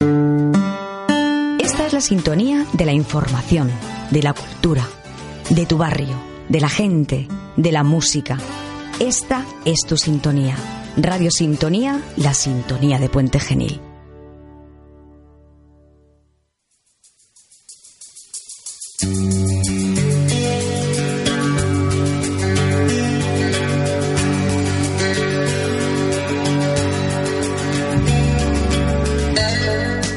Esta es la sintonía de la información, de la cultura, de tu barrio, de la gente, de la música. Esta es tu sintonía. Radio Sintonía, la sintonía de Puente Genil.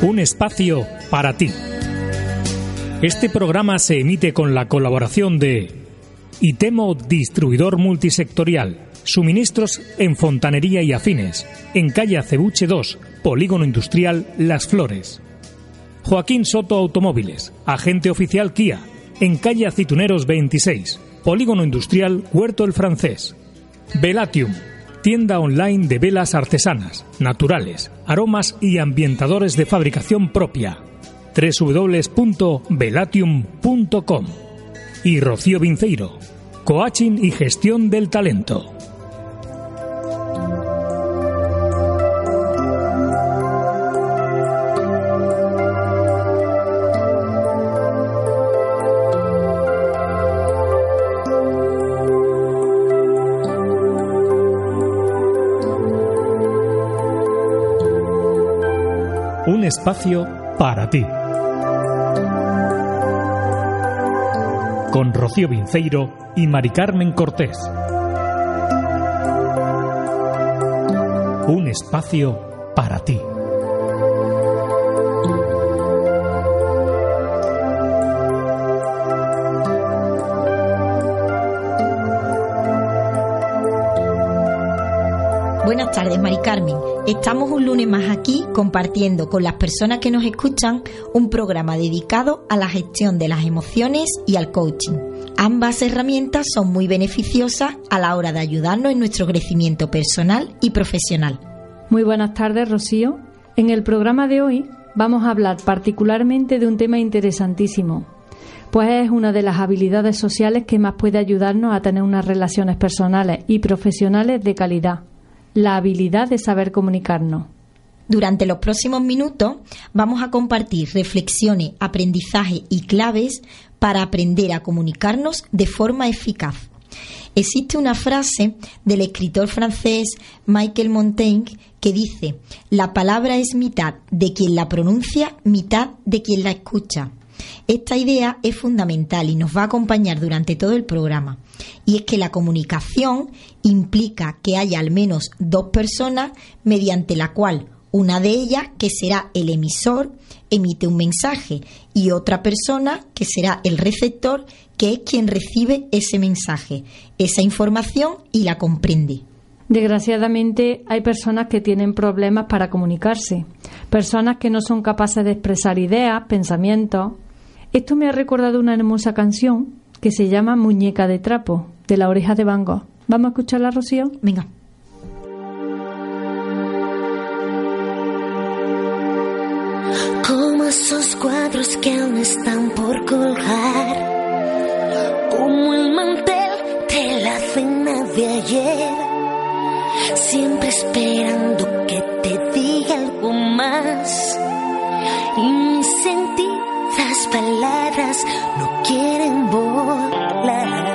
Un espacio para ti. Este programa se emite con la colaboración de Itemo Distribuidor Multisectorial, suministros en fontanería y afines, en calle Acebuche 2, Polígono Industrial Las Flores. Joaquín Soto Automóviles, agente oficial Kia, en calle Aceituneros 26, Polígono Industrial Huerto el Francés. Velatium, tienda online de velas artesanas, naturales, aromas y ambientadores de fabricación propia. www.velatium.com. Y Rocío Vinceiro, coaching y gestión del talento. Espacio para ti. Con Rocío Vinceiro y Mari Carmen Cortés. Un espacio tardes, Mari Carmen. Estamos un lunes más aquí compartiendo con las personas que nos escuchan un programa dedicado a la gestión de las emociones y al coaching. Ambas herramientas son muy beneficiosas a la hora de ayudarnos en nuestro crecimiento personal y profesional. Muy buenas tardes, Rocío. En el programa de hoy vamos a hablar particularmente de un tema interesantísimo, pues es una de las habilidades sociales que más puede ayudarnos a tener unas relaciones personales y profesionales de calidad la habilidad de saber comunicarnos. Durante los próximos minutos vamos a compartir reflexiones, aprendizaje y claves para aprender a comunicarnos de forma eficaz. Existe una frase del escritor francés Michael Montaigne que dice, la palabra es mitad de quien la pronuncia, mitad de quien la escucha. Esta idea es fundamental y nos va a acompañar durante todo el programa. Y es que la comunicación implica que haya al menos dos personas mediante la cual una de ellas, que será el emisor, emite un mensaje y otra persona, que será el receptor, que es quien recibe ese mensaje, esa información y la comprende. Desgraciadamente hay personas que tienen problemas para comunicarse, personas que no son capaces de expresar ideas, pensamientos. Esto me ha recordado una hermosa canción que se llama Muñeca de Trapo, de la oreja de Van Gogh. ¿Vamos a escucharla, Rocío? Venga. Como esos cuadros que aún están por colgar, como el mantel de la cena de ayer, siempre esperando que te diga algo más. Y mis sentidas palabras no quieren volar.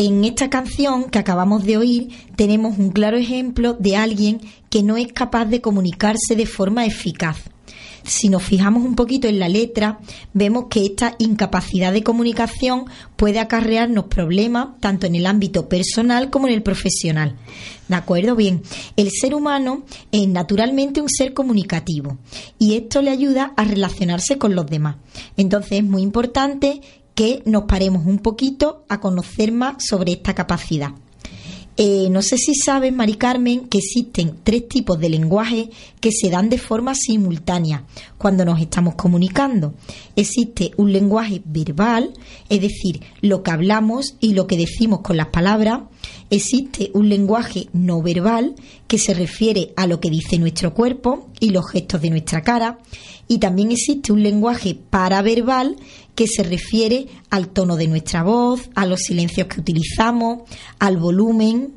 En esta canción que acabamos de oír tenemos un claro ejemplo de alguien que no es capaz de comunicarse de forma eficaz. Si nos fijamos un poquito en la letra, vemos que esta incapacidad de comunicación puede acarrearnos problemas tanto en el ámbito personal como en el profesional. ¿De acuerdo? Bien, el ser humano es naturalmente un ser comunicativo y esto le ayuda a relacionarse con los demás. Entonces es muy importante que nos paremos un poquito a conocer más sobre esta capacidad. Eh, no sé si sabes, Mari Carmen, que existen tres tipos de lenguaje que se dan de forma simultánea cuando nos estamos comunicando. Existe un lenguaje verbal, es decir, lo que hablamos y lo que decimos con las palabras. Existe un lenguaje no verbal que se refiere a lo que dice nuestro cuerpo y los gestos de nuestra cara. Y también existe un lenguaje paraverbal que se refiere al tono de nuestra voz, a los silencios que utilizamos, al volumen.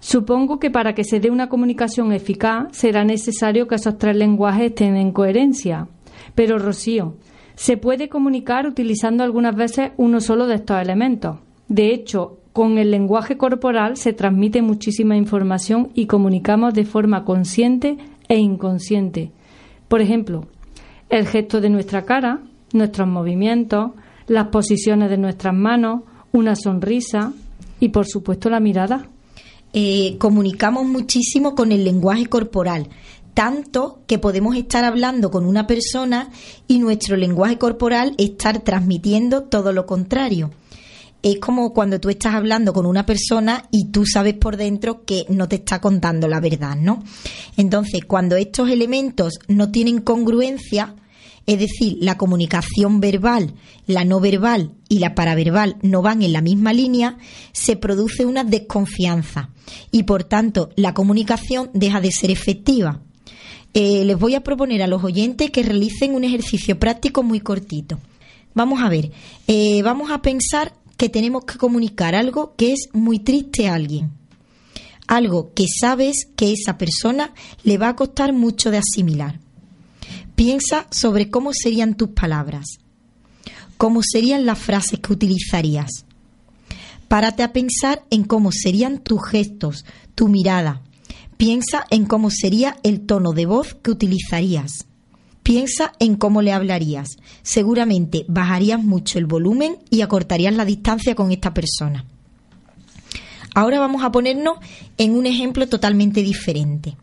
Supongo que para que se dé una comunicación eficaz será necesario que esos tres lenguajes estén en coherencia. Pero, Rocío, se puede comunicar utilizando algunas veces uno solo de estos elementos. De hecho, con el lenguaje corporal se transmite muchísima información y comunicamos de forma consciente e inconsciente. Por ejemplo, el gesto de nuestra cara, nuestros movimientos, las posiciones de nuestras manos, una sonrisa y, por supuesto, la mirada. Eh, comunicamos muchísimo con el lenguaje corporal, tanto que podemos estar hablando con una persona y nuestro lenguaje corporal estar transmitiendo todo lo contrario. Es como cuando tú estás hablando con una persona y tú sabes por dentro que no te está contando la verdad, ¿no? Entonces, cuando estos elementos no tienen congruencia, es decir, la comunicación verbal, la no verbal y la paraverbal no van en la misma línea, se produce una desconfianza y por tanto la comunicación deja de ser efectiva. Eh, les voy a proponer a los oyentes que realicen un ejercicio práctico muy cortito. Vamos a ver, eh, vamos a pensar que tenemos que comunicar algo que es muy triste a alguien. Algo que sabes que esa persona le va a costar mucho de asimilar. Piensa sobre cómo serían tus palabras, cómo serían las frases que utilizarías. Párate a pensar en cómo serían tus gestos, tu mirada. Piensa en cómo sería el tono de voz que utilizarías. Piensa en cómo le hablarías. Seguramente bajarías mucho el volumen y acortarías la distancia con esta persona. Ahora vamos a ponernos en un ejemplo totalmente diferente.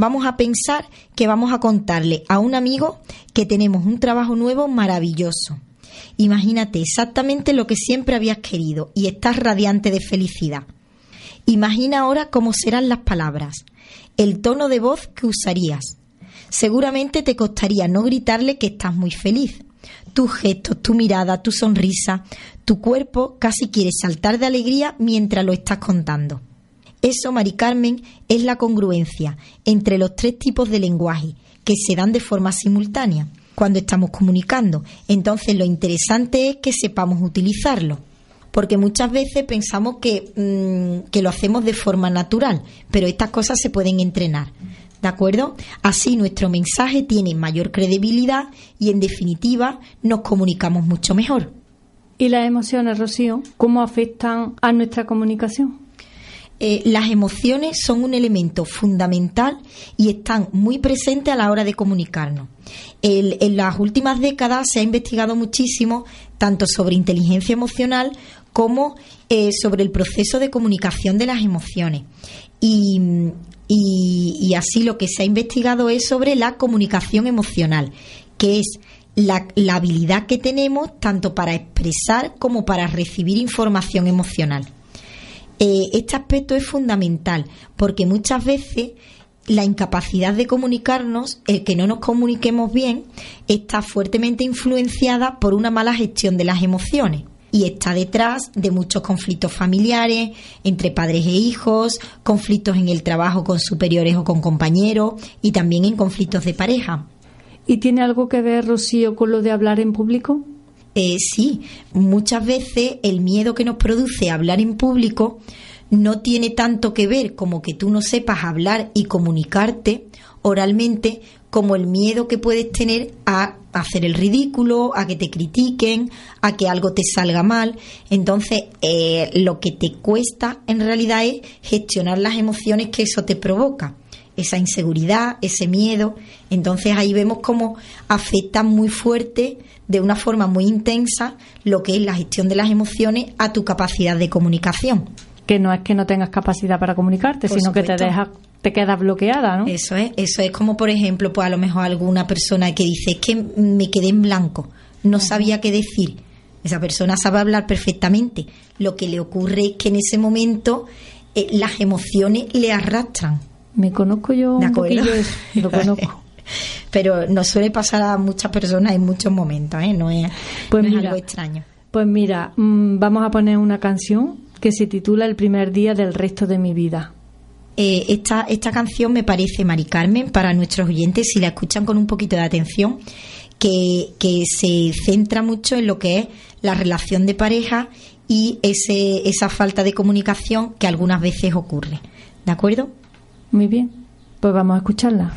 Vamos a pensar que vamos a contarle a un amigo que tenemos un trabajo nuevo maravilloso. Imagínate exactamente lo que siempre habías querido y estás radiante de felicidad. Imagina ahora cómo serán las palabras, el tono de voz que usarías. Seguramente te costaría no gritarle que estás muy feliz. Tus gestos, tu mirada, tu sonrisa, tu cuerpo casi quiere saltar de alegría mientras lo estás contando. Eso, Mari Carmen, es la congruencia entre los tres tipos de lenguaje que se dan de forma simultánea. cuando estamos comunicando. Entonces lo interesante es que sepamos utilizarlo. Porque muchas veces pensamos que, mm, que lo hacemos de forma natural, pero estas cosas se pueden entrenar. ¿De acuerdo? Así nuestro mensaje tiene mayor credibilidad y en definitiva nos comunicamos mucho mejor. ¿Y las emociones, Rocío, cómo afectan a nuestra comunicación? Eh, las emociones son un elemento fundamental y están muy presentes a la hora de comunicarnos. En las últimas décadas se ha investigado muchísimo tanto sobre inteligencia emocional como eh, sobre el proceso de comunicación de las emociones. Y, así lo que se ha investigado es sobre la comunicación emocional, que es la habilidad que tenemos tanto para expresar como para recibir información emocional. Eh, este aspecto es fundamental porque muchas veces la incapacidad de comunicarnos, el que no nos comuniquemos bien, está fuertemente influenciada por una mala gestión de las emociones y está detrás de muchos conflictos familiares entre padres e hijos, conflictos en el trabajo con superiores o con compañeros y también en conflictos de pareja. ¿Y tiene algo que ver, Rocío, con lo de hablar en público? Eh, sí, muchas veces el miedo que nos produce hablar en público no tiene tanto que ver como que tú no sepas hablar y comunicarte oralmente como el miedo que puedes tener a hacer el ridículo, a que te critiquen, a que algo te salga mal. Entonces, eh, lo que te cuesta en realidad es gestionar las emociones que eso te provoca esa inseguridad, ese miedo. Entonces ahí vemos cómo afecta muy fuerte, de una forma muy intensa, lo que es la gestión de las emociones a tu capacidad de comunicación. Que no es que no tengas capacidad para comunicarte, Por sino que te dejas, te quedas bloqueada, ¿no? Eso es, eso es como por ejemplo, pues a lo mejor alguna persona que dice es que me quedé en blanco, no sabía qué decir. Esa persona sabe hablar perfectamente. Lo que le ocurre es que en ese momento eh, las emociones le arrastran. Me conozco yo ¿De un poquillo lo conozco. Pero nos suele pasar a muchas personas en muchos momentos, ¿eh? No es, Pues no es mira. algo extraño. Pues mira, mm, vamos a poner una canción que se titula El primer día del resto de mi vida. Eh, esta, esta canción me parece, Mari Carmen, para nuestros oyentes, si la escuchan con un poquito de atención, que, que se centra mucho en lo que es la relación de pareja y ese, esa falta de comunicación que algunas veces ocurre. ¿De acuerdo? Muy bien, pues vamos a escucharla.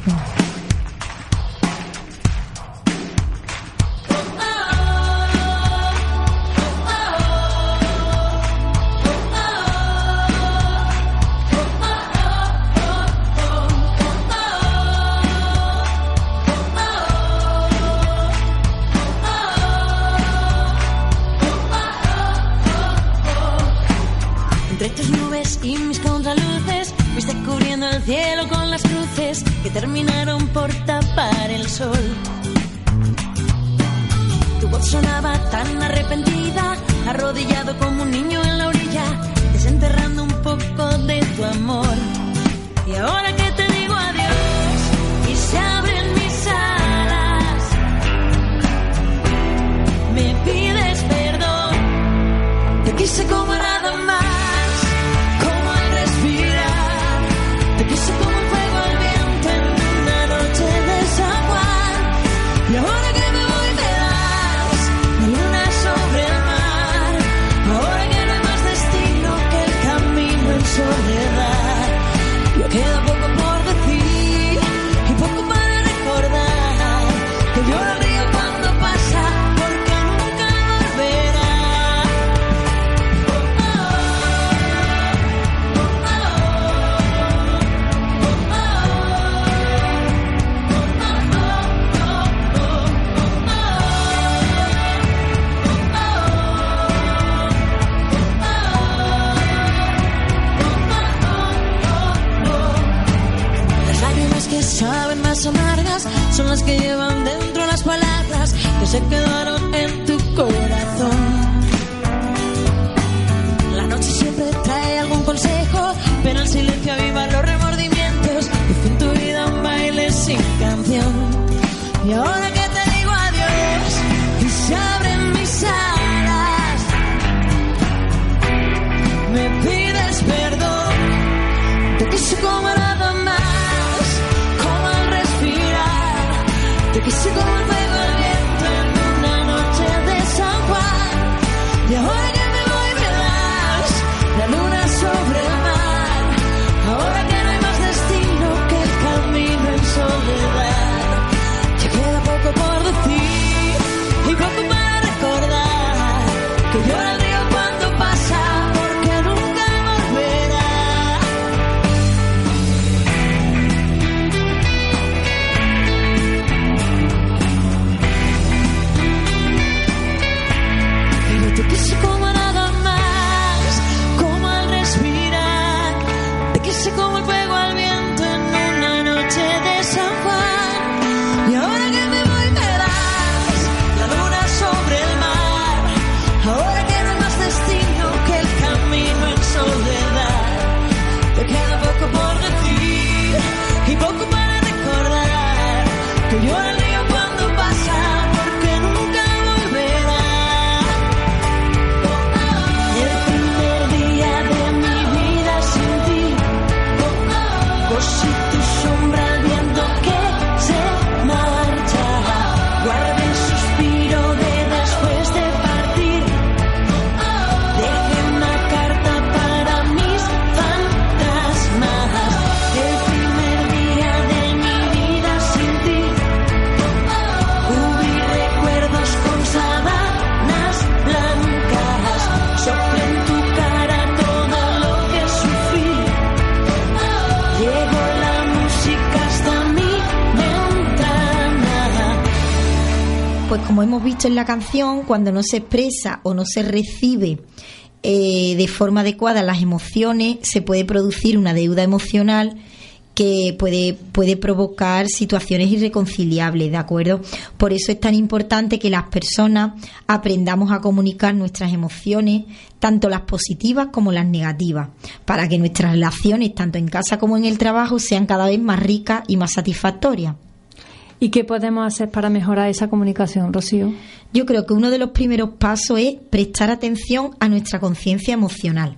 Pues como hemos visto en la canción, cuando no se expresa o no se recibe eh, de forma adecuada las emociones, se puede producir una deuda emocional que puede, puede provocar situaciones irreconciliables, ¿de acuerdo? Por eso es tan importante que las personas aprendamos a comunicar nuestras emociones, tanto las positivas como las negativas, para que nuestras relaciones, tanto en casa como en el trabajo, sean cada vez más ricas y más satisfactorias. ¿Y qué podemos hacer para mejorar esa comunicación, Rocío? Yo creo que uno de los primeros pasos es prestar atención a nuestra conciencia emocional.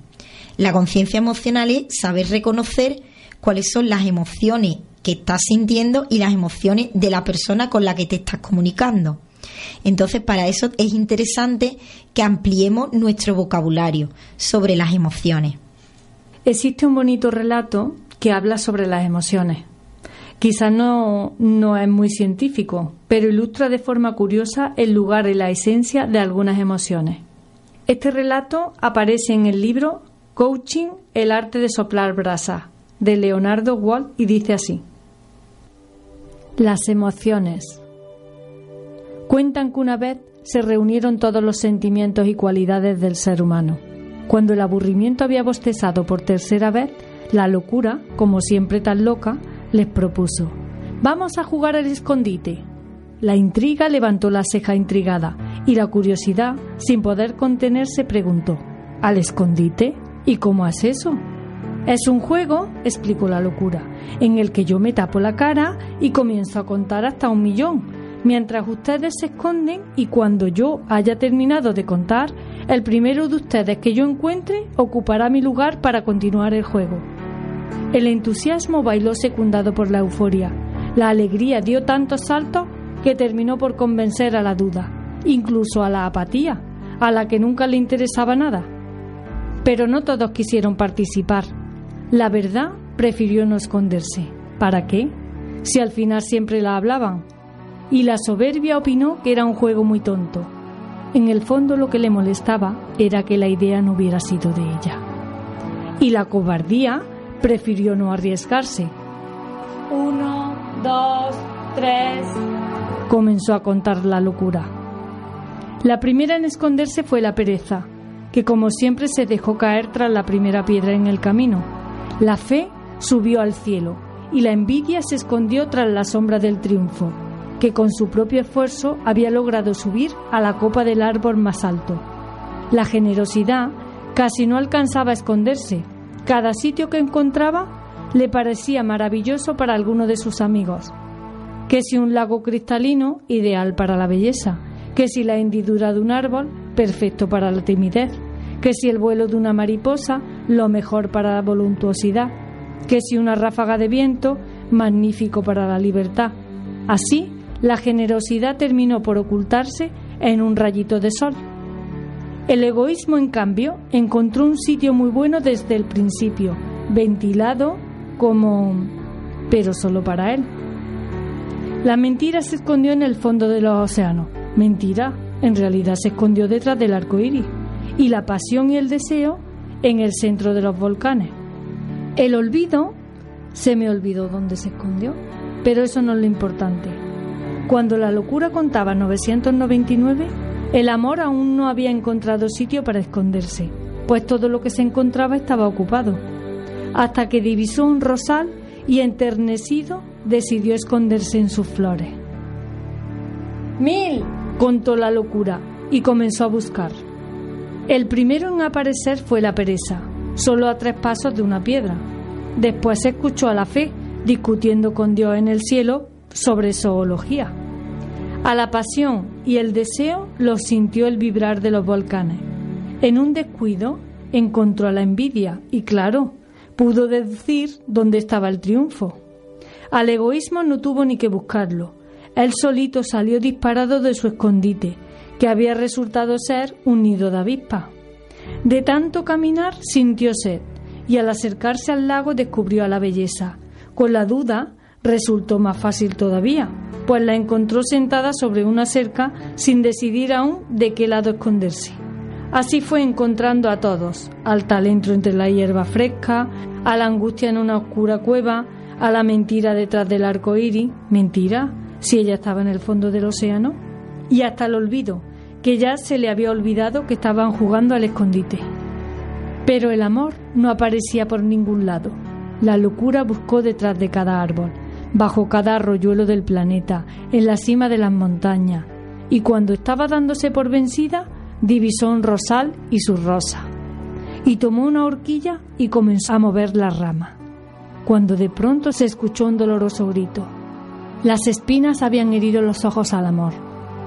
La conciencia emocional es saber reconocer cuáles son las emociones que estás sintiendo y las emociones de la persona con la que te estás comunicando. Entonces, para eso es interesante que ampliemos nuestro vocabulario sobre las emociones. Existe un bonito relato que habla sobre las emociones. Quizás no, no es muy científico, pero ilustra de forma curiosa el lugar y la esencia de algunas emociones. Este relato aparece en el libro Coaching, el arte de soplar brasas, de Leonardo Walt, y dice así. Las emociones. Cuentan que una vez se reunieron todos los sentimientos y cualidades del ser humano. Cuando el aburrimiento había bostezado por tercera vez, la locura, como siempre tan loca, les propuso Vamos a jugar al escondite. La intriga levantó la ceja intrigada y la curiosidad, sin poder contenerse, preguntó ¿Al escondite? ¿Y cómo es eso? Es un juego, explicó la locura, en el que yo me tapo la cara y comienzo a contar hasta un millón, mientras ustedes se esconden y cuando yo haya terminado de contar, el primero de ustedes que yo encuentre ocupará mi lugar para continuar el juego. El entusiasmo bailó secundado por la euforia. La alegría dio tantos saltos que terminó por convencer a la duda, incluso a la apatía, a la que nunca le interesaba nada. Pero no todos quisieron participar. La verdad prefirió no esconderse. ¿Para qué? Si al final siempre la hablaban. Y la soberbia opinó que era un juego muy tonto. En el fondo lo que le molestaba era que la idea no hubiera sido de ella. Y la cobardía prefirió no arriesgarse. Uno, dos, tres. Comenzó a contar la locura. La primera en esconderse fue la pereza, que como siempre se dejó caer tras la primera piedra en el camino. La fe subió al cielo y la envidia se escondió tras la sombra del triunfo, que con su propio esfuerzo había logrado subir a la copa del árbol más alto. La generosidad casi no alcanzaba a esconderse. Cada sitio que encontraba le parecía maravilloso para alguno de sus amigos. Que si un lago cristalino, ideal para la belleza. Que si la hendidura de un árbol, perfecto para la timidez. Que si el vuelo de una mariposa, lo mejor para la voluptuosidad. Que si una ráfaga de viento, magnífico para la libertad. Así, la generosidad terminó por ocultarse en un rayito de sol. El egoísmo, en cambio, encontró un sitio muy bueno desde el principio, ventilado como... pero solo para él. La mentira se escondió en el fondo de los océanos. Mentira, en realidad se escondió detrás del arco iris. Y la pasión y el deseo en el centro de los volcanes. El olvido se me olvidó dónde se escondió, pero eso no es lo importante. Cuando la locura contaba 999, el amor aún no había encontrado sitio para esconderse, pues todo lo que se encontraba estaba ocupado, hasta que divisó un rosal y enternecido decidió esconderse en sus flores. Mil, contó la locura y comenzó a buscar. El primero en aparecer fue la pereza, solo a tres pasos de una piedra. Después se escuchó a la fe discutiendo con Dios en el cielo sobre zoología. A la pasión y el deseo los sintió el vibrar de los volcanes. En un descuido encontró la envidia y claro, pudo deducir dónde estaba el triunfo. Al egoísmo no tuvo ni que buscarlo. Él solito salió disparado de su escondite, que había resultado ser un nido de avispa. De tanto caminar sintió sed y al acercarse al lago descubrió a la belleza. Con la duda resultó más fácil todavía, pues la encontró sentada sobre una cerca sin decidir aún de qué lado esconderse. Así fue encontrando a todos, al talento entre la hierba fresca, a la angustia en una oscura cueva, a la mentira detrás del arco iris, mentira, si ella estaba en el fondo del océano, y hasta el olvido, que ya se le había olvidado que estaban jugando al escondite. Pero el amor no aparecía por ningún lado. La locura buscó detrás de cada árbol, bajo cada arroyuelo del planeta, en la cima de las montañas, y cuando estaba dándose por vencida, divisó un rosal y sus rosas, y tomó una horquilla y comenzó a mover la rama, cuando de pronto se escuchó un doloroso grito. Las espinas habían herido los ojos al amor.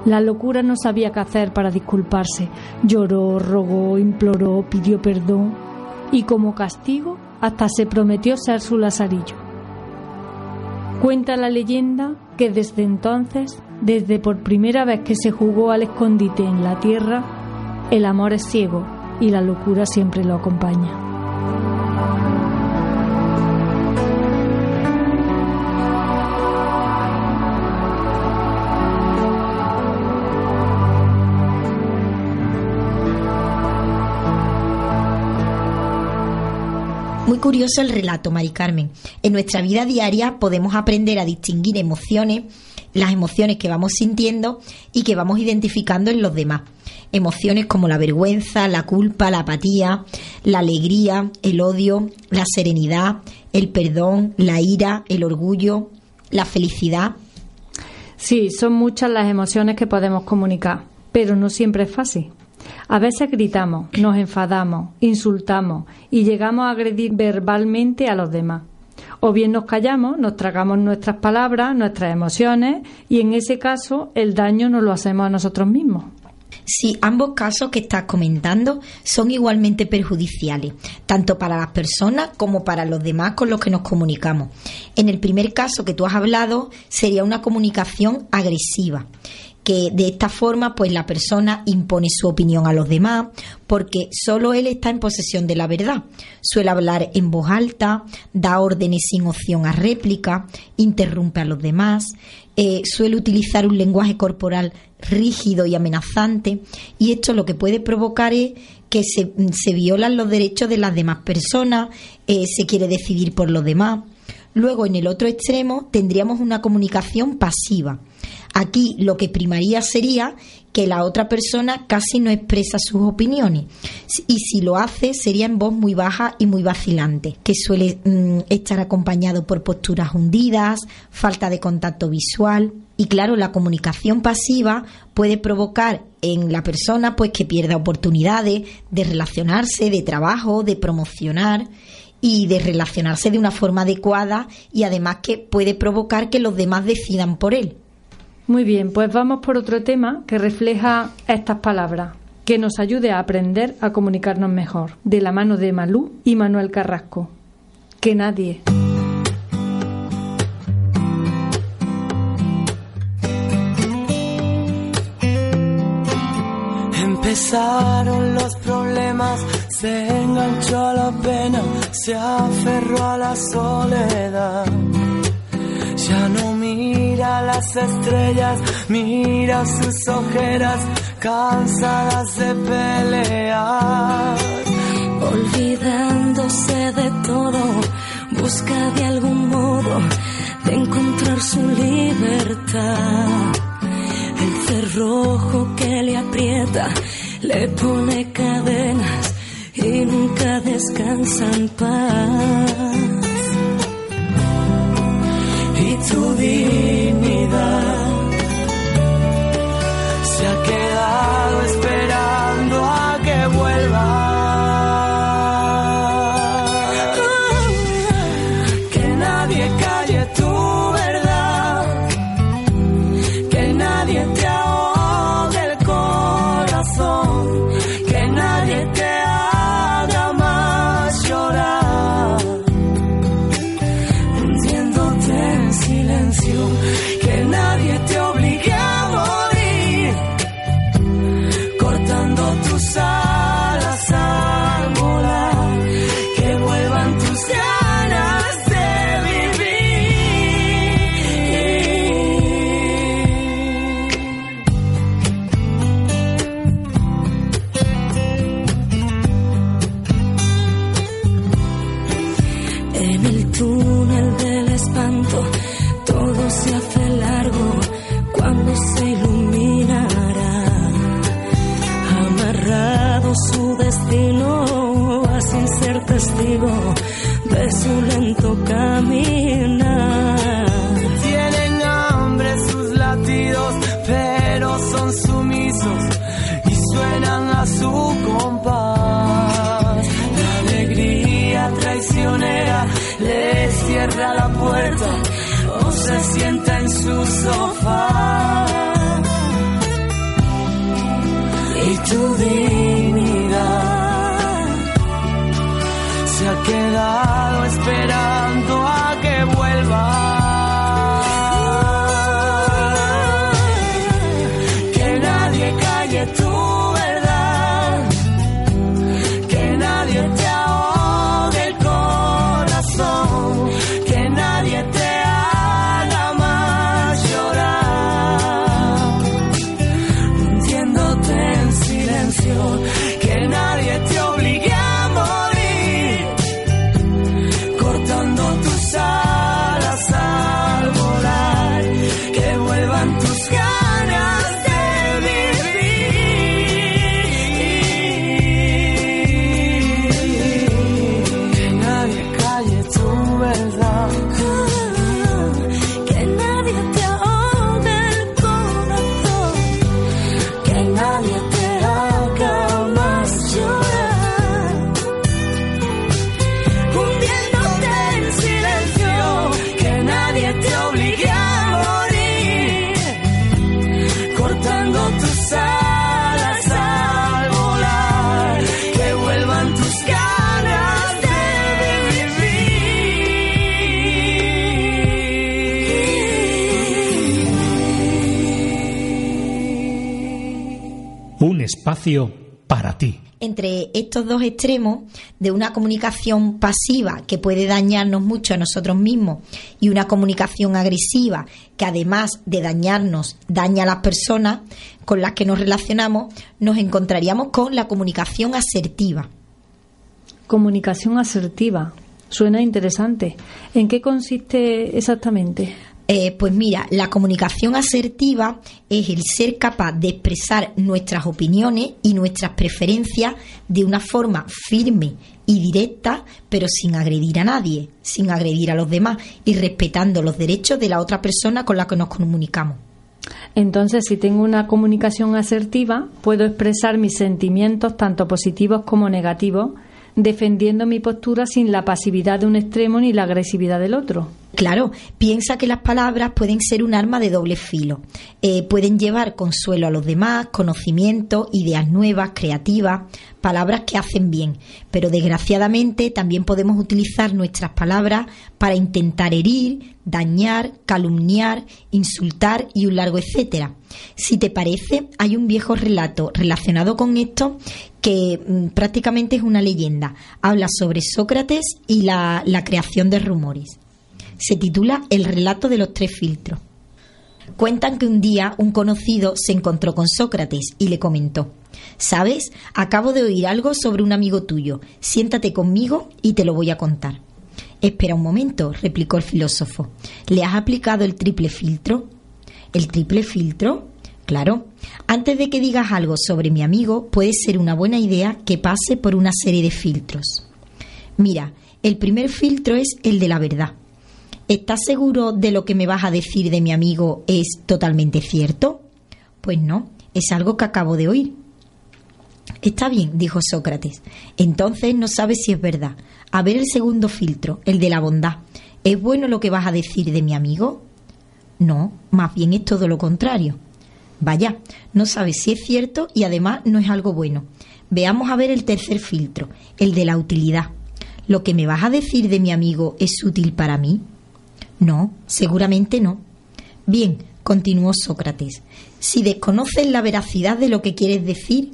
La locura no sabía qué hacer para disculparse. Lloró, rogó, imploró, pidió perdón y como castigo hasta se prometió ser su lazarillo. Cuenta la leyenda que desde entonces, desde por primera vez que se jugó al escondite en la tierra, el amor es ciego y la locura siempre lo acompaña. Curioso el relato, Mari Carmen. En nuestra vida diaria podemos aprender a distinguir emociones, las emociones que vamos sintiendo y que vamos identificando en los demás. Emociones como la vergüenza, la culpa, la apatía, la alegría, el odio, la serenidad, el perdón, la ira, el orgullo, la felicidad. Sí, son muchas las emociones que podemos comunicar, pero no siempre es fácil. A veces gritamos, nos enfadamos, insultamos y llegamos a agredir verbalmente a los demás. O bien nos callamos, nos tragamos nuestras palabras, nuestras emociones y en ese caso el daño nos lo hacemos a nosotros mismos. Sí, ambos casos que estás comentando son igualmente perjudiciales, tanto para las personas como para los demás con los que nos comunicamos. En el primer caso que tú has hablado sería una comunicación agresiva que de esta forma pues la persona impone su opinión a los demás porque solo él está en posesión de la verdad. Suele hablar en voz alta, da órdenes sin opción a réplica, interrumpe a los demás, eh, suele utilizar un lenguaje corporal rígido y amenazante y esto lo que puede provocar es que se, se violan los derechos de las demás personas, eh, se quiere decidir por los demás. Luego, en el otro extremo, tendríamos una comunicación pasiva. Aquí lo que primaría sería que la otra persona casi no expresa sus opiniones y si lo hace sería en voz muy baja y muy vacilante, que suele mm, estar acompañado por posturas hundidas, falta de contacto visual y claro, la comunicación pasiva puede provocar en la persona pues que pierda oportunidades de relacionarse, de trabajo, de promocionar y de relacionarse de una forma adecuada y además que puede provocar que los demás decidan por él. Muy bien, pues vamos por otro tema que refleja estas palabras, que nos ayude a aprender a comunicarnos mejor, de la mano de Malú y Manuel Carrasco. Que nadie. Pesaron los problemas, se enganchó a la pena, se aferró a la soledad. Ya no las estrellas, mira sus ojeras cansadas de pelear. Olvidándose de todo, busca de algún modo de encontrar su libertad. El cerrojo que le aprieta le pone cadenas y nunca descansa en paz. Tu dignidad espacio para ti. entre estos dos extremos de una comunicación pasiva que puede dañarnos mucho a nosotros mismos y una comunicación agresiva que además de dañarnos daña a las personas con las que nos relacionamos, nos encontraríamos con la comunicación asertiva. Comunicación asertiva. Suena interesante. ¿En qué consiste exactamente? Eh, pues mira, la comunicación asertiva es el ser capaz de expresar nuestras opiniones y nuestras preferencias de una forma firme y directa, pero sin agredir a nadie, sin agredir a los demás y respetando los derechos de la otra persona con la que nos comunicamos. Entonces, si tengo una comunicación asertiva, puedo expresar mis sentimientos, tanto positivos como negativos, defendiendo mi postura sin la pasividad de un extremo ni la agresividad del otro. Claro, piensa que las palabras pueden ser un arma de doble filo. Eh, pueden llevar consuelo a los demás, conocimiento, ideas nuevas, creativas, palabras que hacen bien. Pero desgraciadamente también podemos utilizar nuestras palabras para intentar herir, dañar, calumniar, insultar y un largo etcétera. Si te parece, hay un viejo relato relacionado con esto que mm, prácticamente es una leyenda. Habla sobre Sócrates y la, la creación de rumores se titula El relato de los tres filtros. Cuentan que un día un conocido se encontró con Sócrates y le comentó ¿Sabes? Acabo de oír algo sobre un amigo tuyo. Siéntate conmigo y te lo voy a contar. Espera un momento, replicó el filósofo. ¿Le has aplicado el triple filtro? ¿El triple filtro? Claro. Antes de que digas algo sobre mi amigo, puede ser una buena idea que pase por una serie de filtros. Mira, el primer filtro es el de la verdad. ¿Estás seguro de lo que me vas a decir de mi amigo es totalmente cierto? Pues no, es algo que acabo de oír. Está bien, dijo Sócrates. Entonces no sabes si es verdad. A ver el segundo filtro, el de la bondad. ¿Es bueno lo que vas a decir de mi amigo? No, más bien es todo lo contrario. Vaya, no sabes si es cierto y además no es algo bueno. Veamos a ver el tercer filtro, el de la utilidad. ¿Lo que me vas a decir de mi amigo es útil para mí? No, seguramente no. Bien, continuó Sócrates, si desconoces la veracidad de lo que quieres decir,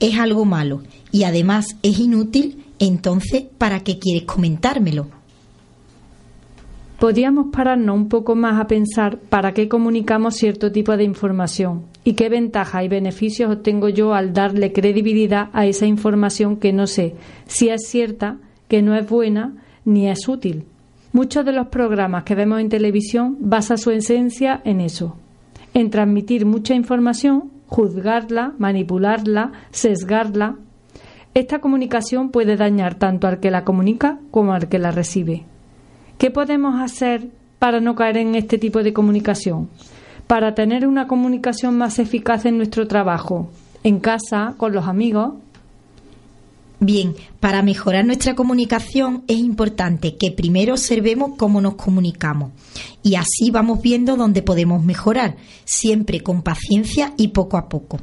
es algo malo y además es inútil, entonces, ¿para qué quieres comentármelo? Podríamos pararnos un poco más a pensar para qué comunicamos cierto tipo de información y qué ventajas y beneficios obtengo yo al darle credibilidad a esa información que no sé si es cierta, que no es buena ni es útil. Muchos de los programas que vemos en televisión basan su esencia en eso, en transmitir mucha información, juzgarla, manipularla, sesgarla. Esta comunicación puede dañar tanto al que la comunica como al que la recibe. ¿Qué podemos hacer para no caer en este tipo de comunicación? Para tener una comunicación más eficaz en nuestro trabajo, en casa, con los amigos, Bien, para mejorar nuestra comunicación es importante que primero observemos cómo nos comunicamos y así vamos viendo dónde podemos mejorar, siempre con paciencia y poco a poco.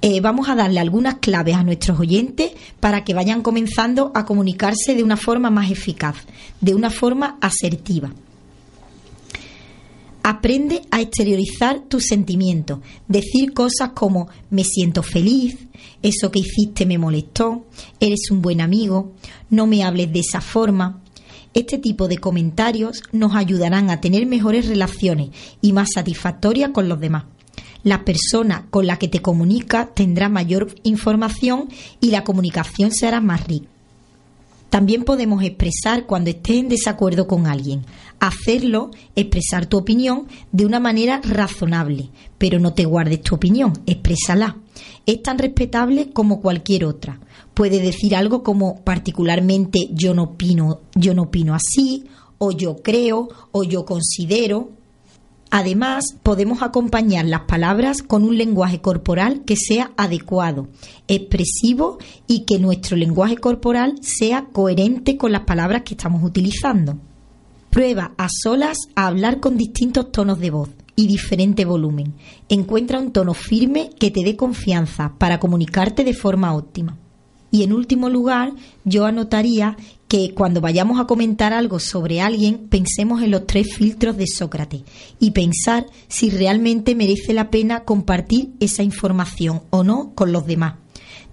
Eh, vamos a darle algunas claves a nuestros oyentes para que vayan comenzando a comunicarse de una forma más eficaz, de una forma asertiva. Aprende a exteriorizar tus sentimientos, decir cosas como me siento feliz, eso que hiciste me molestó, eres un buen amigo, no me hables de esa forma. Este tipo de comentarios nos ayudarán a tener mejores relaciones y más satisfactorias con los demás. La persona con la que te comunicas tendrá mayor información y la comunicación será más rica. También podemos expresar cuando estés en desacuerdo con alguien. Hacerlo, expresar tu opinión de una manera razonable, pero no te guardes tu opinión, exprésala. Es tan respetable como cualquier otra. Puede decir algo como particularmente yo no opino, yo no opino así, o yo creo, o yo considero, Además, podemos acompañar las palabras con un lenguaje corporal que sea adecuado, expresivo y que nuestro lenguaje corporal sea coherente con las palabras que estamos utilizando. Prueba a solas a hablar con distintos tonos de voz y diferente volumen. Encuentra un tono firme que te dé confianza para comunicarte de forma óptima. Y en último lugar, yo anotaría que cuando vayamos a comentar algo sobre alguien, pensemos en los tres filtros de Sócrates y pensar si realmente merece la pena compartir esa información o no con los demás.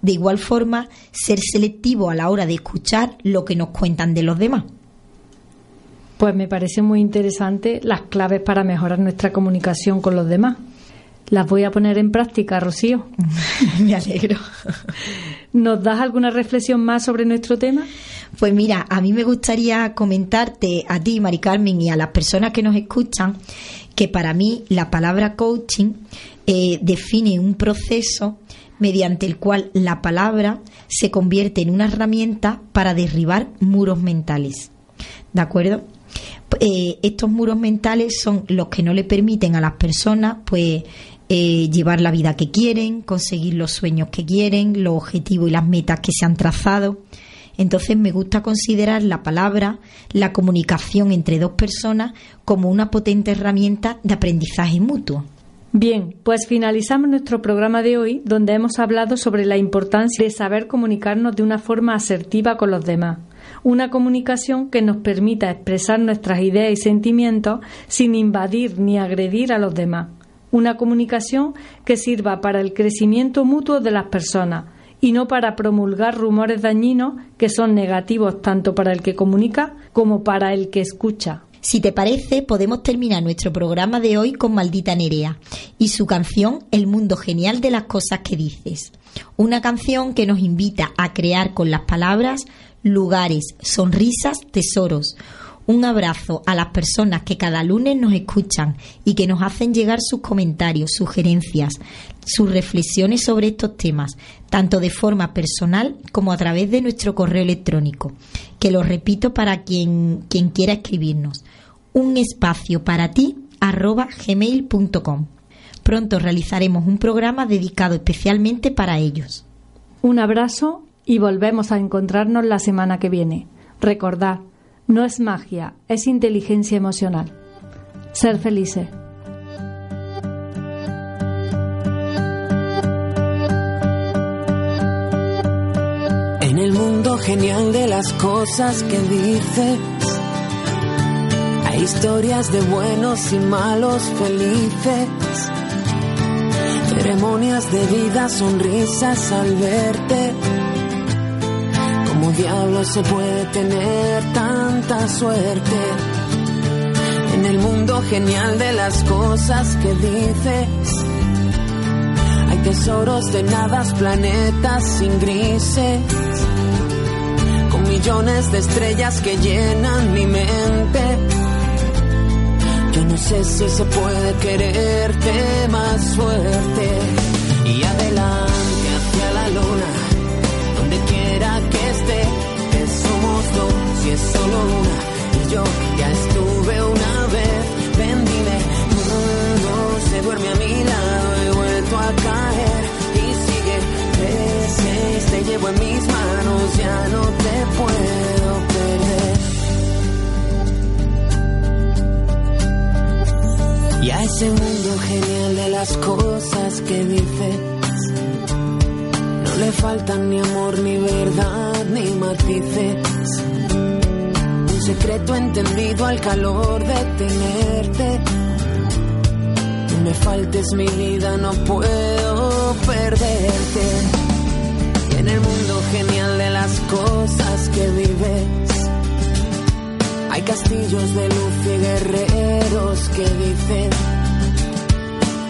De igual forma, ser selectivo a la hora de escuchar lo que nos cuentan de los demás. Pues me parece muy interesante las claves para mejorar nuestra comunicación con los demás. Las voy a poner en práctica, Rocío. Me alegro. ¿Nos das alguna reflexión más sobre nuestro tema? Pues mira, a mí me gustaría comentarte a ti, Mari Carmen, y a las personas que nos escuchan, que para mí la palabra coaching eh, define un proceso mediante el cual la palabra se convierte en una herramienta para derribar muros mentales. ¿De acuerdo? Eh, estos muros mentales son los que no le permiten a las personas pues eh, llevar la vida que quieren, conseguir los sueños que quieren, los objetivos y las metas que se han trazado. Entonces me gusta considerar la palabra, la comunicación entre dos personas, como una potente herramienta de aprendizaje mutuo. Bien, pues finalizamos nuestro programa de hoy donde hemos hablado sobre la importancia de saber comunicarnos de una forma asertiva con los demás. Una comunicación que nos permita expresar nuestras ideas y sentimientos sin invadir ni agredir a los demás. Una comunicación que sirva para el crecimiento mutuo de las personas y no para promulgar rumores dañinos que son negativos tanto para el que comunica como para el que escucha. Si te parece, podemos terminar nuestro programa de hoy con Maldita Nerea y su canción El mundo genial de las cosas que dices. Una canción que nos invita a crear con las palabras lugares, sonrisas, tesoros. Un abrazo a las personas que cada lunes nos escuchan y que nos hacen llegar sus comentarios, sugerencias, sus reflexiones sobre estos temas, tanto de forma personal como a través de nuestro correo electrónico, que lo repito para quien, quien quiera escribirnos. Un espacio para ti arroba gmail.com. Pronto realizaremos un programa dedicado especialmente para ellos. Un abrazo y volvemos a encontrarnos la semana que viene. Recordad, no es magia, es inteligencia emocional. Ser felices. En el mundo genial de las cosas que dices, hay historias de buenos y malos felices, ceremonias de vida, sonrisas al verte. ¿Cómo diablos se puede tener tanta suerte? En el mundo genial de las cosas que dices, hay tesoros de nadas, planetas sin grises, con millones de estrellas que llenan mi mente. Yo no sé si se puede quererte más fuerte y es solo una y yo ya estuve una vez. Ven, dime, mundo se duerme a mi lado, he vuelto a caer y sigue. Seis, te llevo en mis manos, ya no te puedo perder. Y a ese mundo genial de las cosas que dices, no le faltan ni amor, ni verdad, ni matices. Secreto entendido al calor de tenerte. No me faltes mi vida, no puedo perderte. Y en el mundo genial de las cosas que vives, hay castillos de luz y guerreros que dicen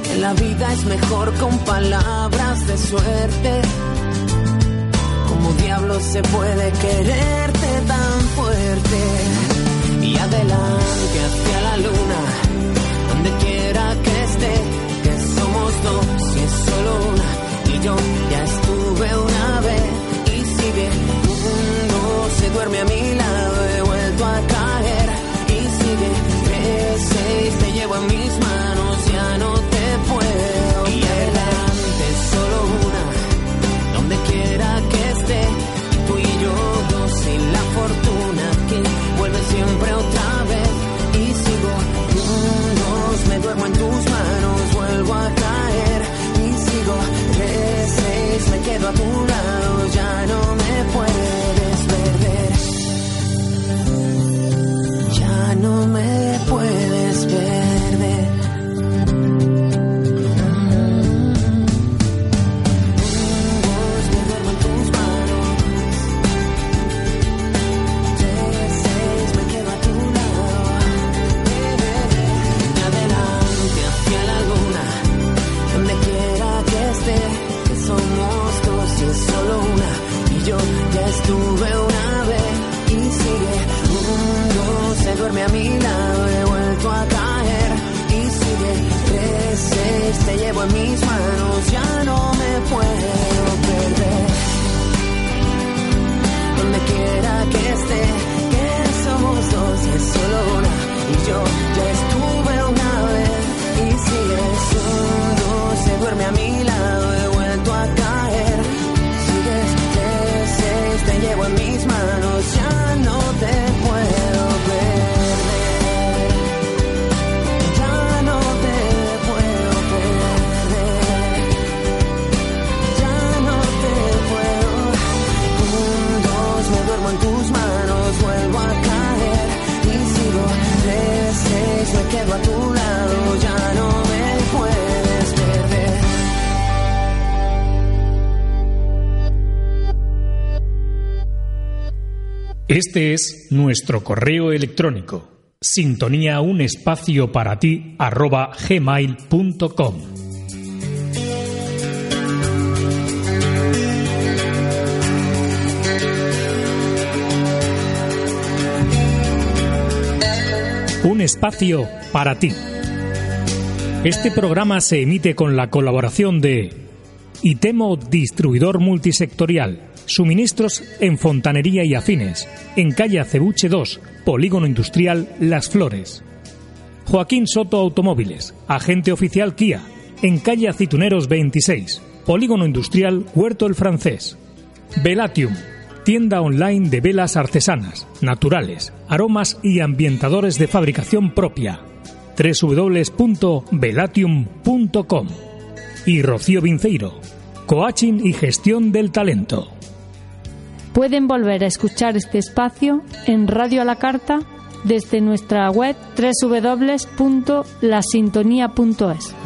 que la vida es mejor con palabras de suerte. Como diablos se puede quererte tan Y adelante hacia la luna, donde quiera que esté, que somos dos y es solo una. Y yo ya estuve una vez y sigue. Uno se duerme a mi lado, he vuelto a caer y sigue. Tres, seis, te llevo en mis manos, Este es nuestro correo electrónico. Sintonía un espacio para ti arroba gmail.com. Un espacio para ti. Este programa se emite con la colaboración de Itemo Distribuidor Multisectorial. Suministros en fontanería y afines. En calle Acebuche 2, Polígono Industrial Las Flores. Joaquín Soto Automóviles, agente oficial Kia. En calle Aceituneros 26, Polígono Industrial Huerto el Francés. Velatium, tienda online de velas artesanas, naturales, aromas y ambientadores de fabricación propia. www.velatium.com. Y Rocío Vinceiro, coaching y gestión del talento. Pueden volver a escuchar este espacio en Radio a la Carta desde nuestra web www.lasintonía.es.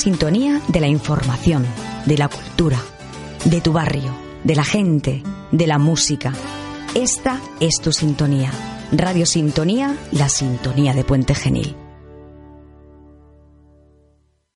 sintonía de la información, de la cultura, de tu barrio, de la gente, de la música. Esta es tu sintonía. Radio Sintonía, la sintonía de Puente Genil.